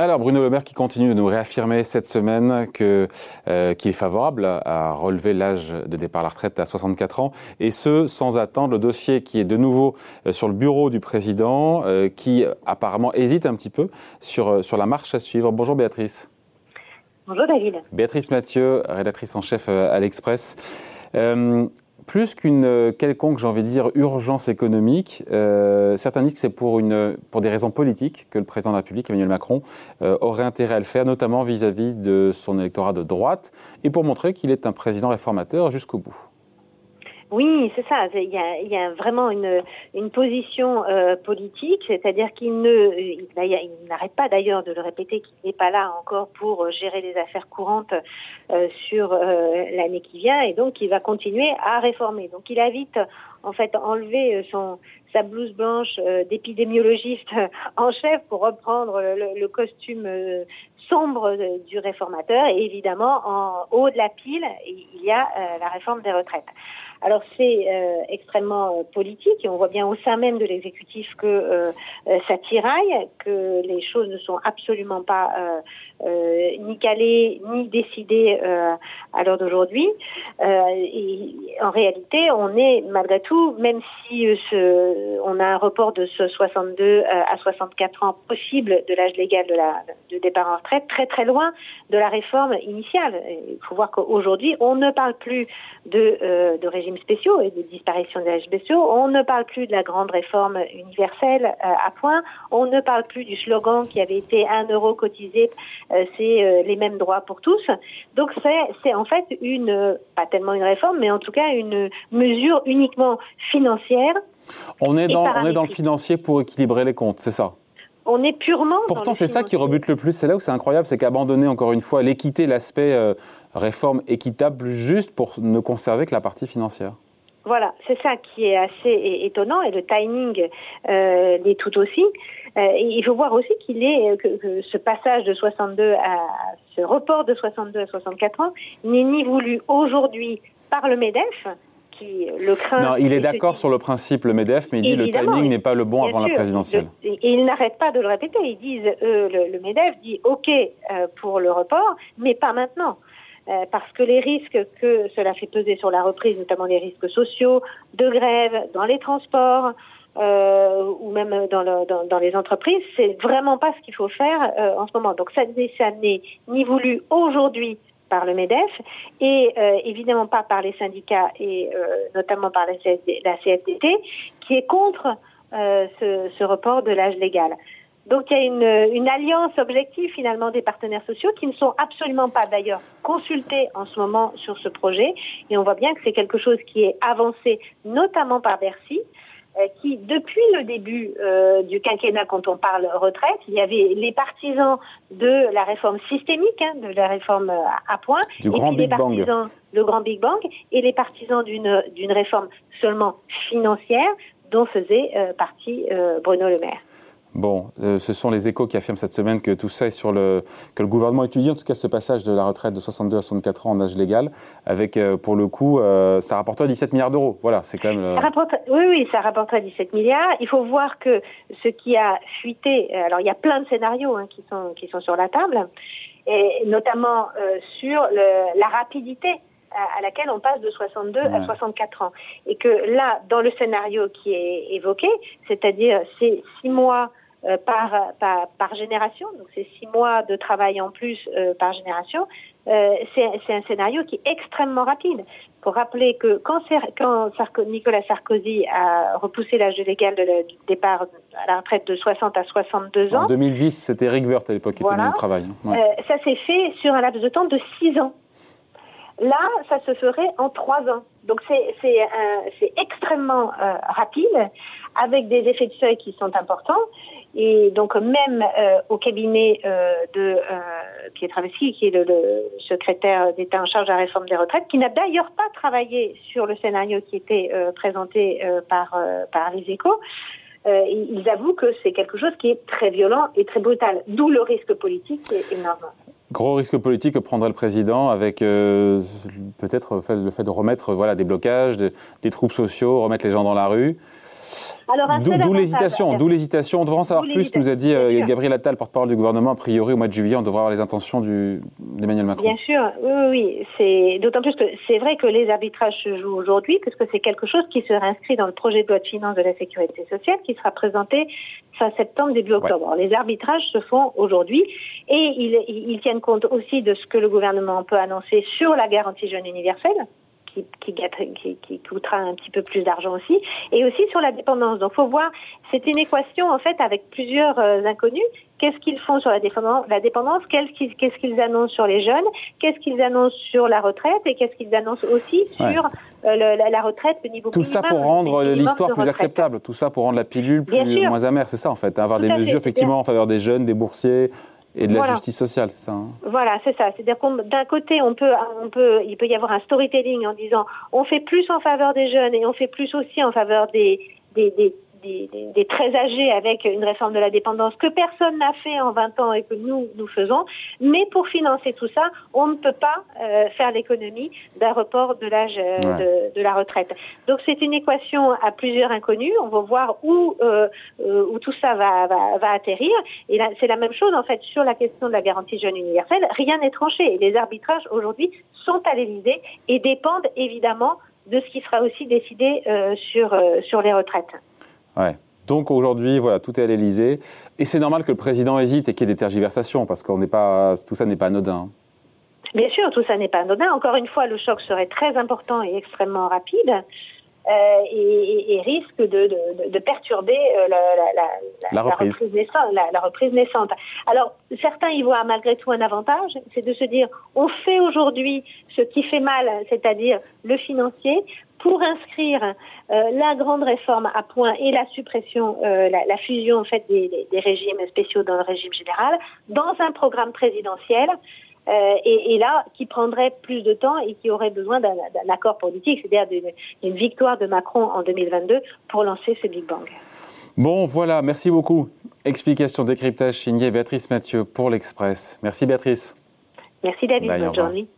Alors Bruno Le Maire qui continue de nous réaffirmer cette semaine que euh, qu'il est favorable à relever l'âge de départ à la retraite à 64 ans et ce sans attendre le dossier qui est de nouveau euh, sur le bureau du président euh, qui apparemment hésite un petit peu sur sur la marche à suivre. Bonjour Béatrice. Bonjour David. Béatrice Mathieu, rédactrice en chef à l'Express plus qu'une euh, quelconque, j'ai envie de dire, urgence économique, euh, certains disent que c'est pour, des raisons politiques que le président de la République, Emmanuel Macron, euh, aurait intérêt à le faire, notamment vis-à-vis de son électorat de droite, et pour montrer qu'il est un président réformateur jusqu'au bout. Oui, c'est ça. Il y, a, il y a, vraiment une, une position euh, politique, c'est-à-dire qu'il ne, il, n'arrête pas d'ailleurs de le répéter qu'il n'est pas là encore pour gérer les affaires courantes euh, sur euh, l'année qui vient, et donc il va continuer à réformer. Donc il a vite en fait enlevé son sa blouse blanche d'épidémiologiste en chef pour reprendre le, le costume sombre du réformateur et évidemment en haut de la pile il y a la réforme des retraites. Alors c'est euh, extrêmement euh, politique et on voit bien au sein même de l'exécutif que euh, ça tiraille, que les choses ne sont absolument pas ni calées ni décidées à l'heure d'aujourd'hui. et en réalité, on est malgré tout, même si on a un report de ce 62 à 64 ans possible de l'âge légal de, de départ en retraite, très très loin de la réforme initiale. Il faut voir qu'aujourd'hui, on ne parle plus de, de régime spéciaux et de disparition des régimes spéciaux. On ne parle plus de la grande réforme universelle euh, à point. On ne parle plus du slogan qui avait été un euro cotisé, euh, c'est euh, les mêmes droits pour tous. Donc c'est en fait une, pas tellement une réforme, mais en tout cas une mesure uniquement financière. On est dans, on est dans le financier pour équilibrer les comptes, c'est ça? On est purement. Pourtant, c'est ça qui rebute le plus. C'est là où c'est incroyable, c'est qu'abandonner encore une fois l'équité, l'aspect réforme équitable, juste pour ne conserver que la partie financière. Voilà, c'est ça qui est assez étonnant et le timing euh, l'est tout aussi. Euh, il faut voir aussi qu'il est que, ce passage de 62 à ce report de 62 à 64 ans n'est ni voulu aujourd'hui par le Medef qui le craint. Non, il est d'accord sur le principe le Medef, mais il dit le timing n'est pas le bon avant la présidentielle. et il n'arrête pas de le répéter. Ils disent euh, le, le, Medef dit OK euh, pour le report, mais pas maintenant. Euh, parce que les risques que cela fait peser sur la reprise, notamment les risques sociaux, de grève dans les transports, euh, ou même dans, le, dans, dans, les entreprises, c'est vraiment pas ce qu'il faut faire euh, en ce moment. Donc ça, ça n'est ni voulu aujourd'hui par le MEDEF et euh, évidemment pas par les syndicats et euh, notamment par la, la CFDT qui est contre ce, ce report de l'âge légal. Donc il y a une, alliance objective finalement des partenaires sociaux qui ne sont absolument pas d'ailleurs consultés en ce moment sur ce projet. Et on voit bien que c'est quelque chose qui est avancé notamment par Bercy, euh, qui depuis le début euh, du quinquennat, quand on parle retraite, il y avait les partisans de la réforme systémique, hein, de la réforme à point, du grand Big Bang, le grand Big Bang, et les partisans d'une d'une réforme seulement financière dont faisait euh, partie euh, Bruno Le Maire. Bon, euh, ce sont les échos qui affirment cette semaine que tout ça est sur le. que le gouvernement étudie en tout cas ce passage de la retraite de 62 à 64 ans en âge légal, avec euh, pour le coup, euh, ça rapporterait 17 milliards d'euros. Voilà, c'est quand même. oui, oui, ça rapporterait 17 milliards. Il faut voir que ce qui a fuité. Alors, il y a plein de scénarios hein, qui, sont, qui sont sur la table, et notamment sur le, la rapidité à laquelle on passe de 62 à 64 ans. Et que là, dans le scénario qui est évoqué, c'est-à-dire ces six mois euh, par, par, par, génération, donc c'est six mois de travail en plus euh, par génération, euh, c'est un scénario qui est extrêmement rapide. Pour rappeler que quand, quand Nicolas Sarkozy a repoussé l'âge légal de le départ à la retraite de 60 à 62 ans. En 2010, c'était Eric Woerth à l'époque qui était ministre du Travail. Hein. Euh, ça s'est fait sur un laps de temps de six ans. Là, ça se ferait en trois ans. Donc c'est extrêmement euh, rapide, avec des effets de seuil qui sont importants. Et donc même euh, au cabinet euh, de euh, Pierre Traveschi, qui est le, secrétaire d'État en charge de la réforme des retraites, qui n'a d'ailleurs pas travaillé sur le scénario qui était euh, présenté par, par les échos, ils avouent que c'est quelque chose qui est très violent et très brutal, d'où le risque politique qui est énorme. Gros risque politique que prendrait le président avec peut-être le fait de remettre voilà, des blocages, des troupes sociaux, remettre les gens dans la rue. D'où l'hésitation, d'où l'hésitation. On devrait en savoir plus, nous a dit euh, Gabriel Attal, porte-parole du gouvernement. A priori, au mois de juillet, on devrait avoir les intentions d'Emmanuel Macron. Bien sûr, oui, oui. C'est d'autant plus que c'est vrai que les arbitrages se jouent aujourd'hui, puisque c'est quelque chose qui sera inscrit dans le projet de loi de finances de la sécurité sociale, qui sera présenté fin septembre, début octobre. Les arbitrages se font aujourd'hui et ils, ils tiennent compte aussi de ce que le gouvernement peut annoncer sur la garantie jeune universelle qui, qui, qui, coûtera un petit peu plus d'argent aussi, et aussi sur la dépendance. Donc, faut voir, c'est une équation en fait avec plusieurs euh, inconnus. Qu'est-ce qu'ils font sur la dépendance, la dépendance? Qu'est-ce qu'ils annoncent sur les jeunes? Qu'est-ce qu'ils annoncent sur la retraite? Et qu'est-ce qu'ils annoncent aussi sur euh, la, retraite, le niveau Tout ça pour rendre l'histoire plus acceptable. Tout ça pour rendre la pilule plus, moins amère. C'est ça en fait. Avoir des mesures effectivement en faveur des jeunes, des boursiers, et de la justice sociale, c'est ça hein Voilà, c'est ça. C'est-à-dire qu'on d'un côté, on peut, on peut, il peut y avoir un storytelling en disant on fait plus en faveur des jeunes et on fait plus aussi en faveur des, des, des des, très âgés avec une réforme de la dépendance que personne n'a fait en 20 ans et que nous, nous faisons. Mais pour financer tout ça, on ne peut pas euh, faire l'économie d'un report de l'âge euh, de, la retraite. Donc c'est une équation à plusieurs inconnus. On va voir où, euh, où tout ça va, va, va atterrir. Et c'est la même chose en fait sur la question de la garantie jeune universelle. Rien n'est tranché. Et les arbitrages aujourd'hui sont à l'Élysée et dépendent évidemment de ce qui sera aussi décidé sur, sur les retraites. Ouais. Donc aujourd'hui, voilà, tout est à l'Elysée. Et c'est normal que le président hésite et qu'il y ait des tergiversations, parce pas, tout ça n'est pas anodin. Bien sûr, tout ça n'est pas anodin. Encore une fois, le choc serait très important et extrêmement rapide. Euh, et, risque de, perturber euh, la, reprise. la, reprise naissante. Alors, certains y voient malgré tout un avantage, c'est de se dire, on fait aujourd'hui ce qui fait mal, c'est-à-dire le financier, pour inscrire euh, la grande réforme à point et la suppression, la, fusion en fait des, des, régimes spéciaux dans le régime général, dans un programme présidentiel euh, et, là, qui prendrait plus de temps et qui aurait besoin d'un accord politique, c'est-à-dire d'une victoire de Macron en 2022 pour lancer ce Big Bang. Bon, voilà, merci beaucoup. Explication, décryptage signé Béatrice Mathieu pour l'Express. Merci Béatrice. Merci David, bonne journée.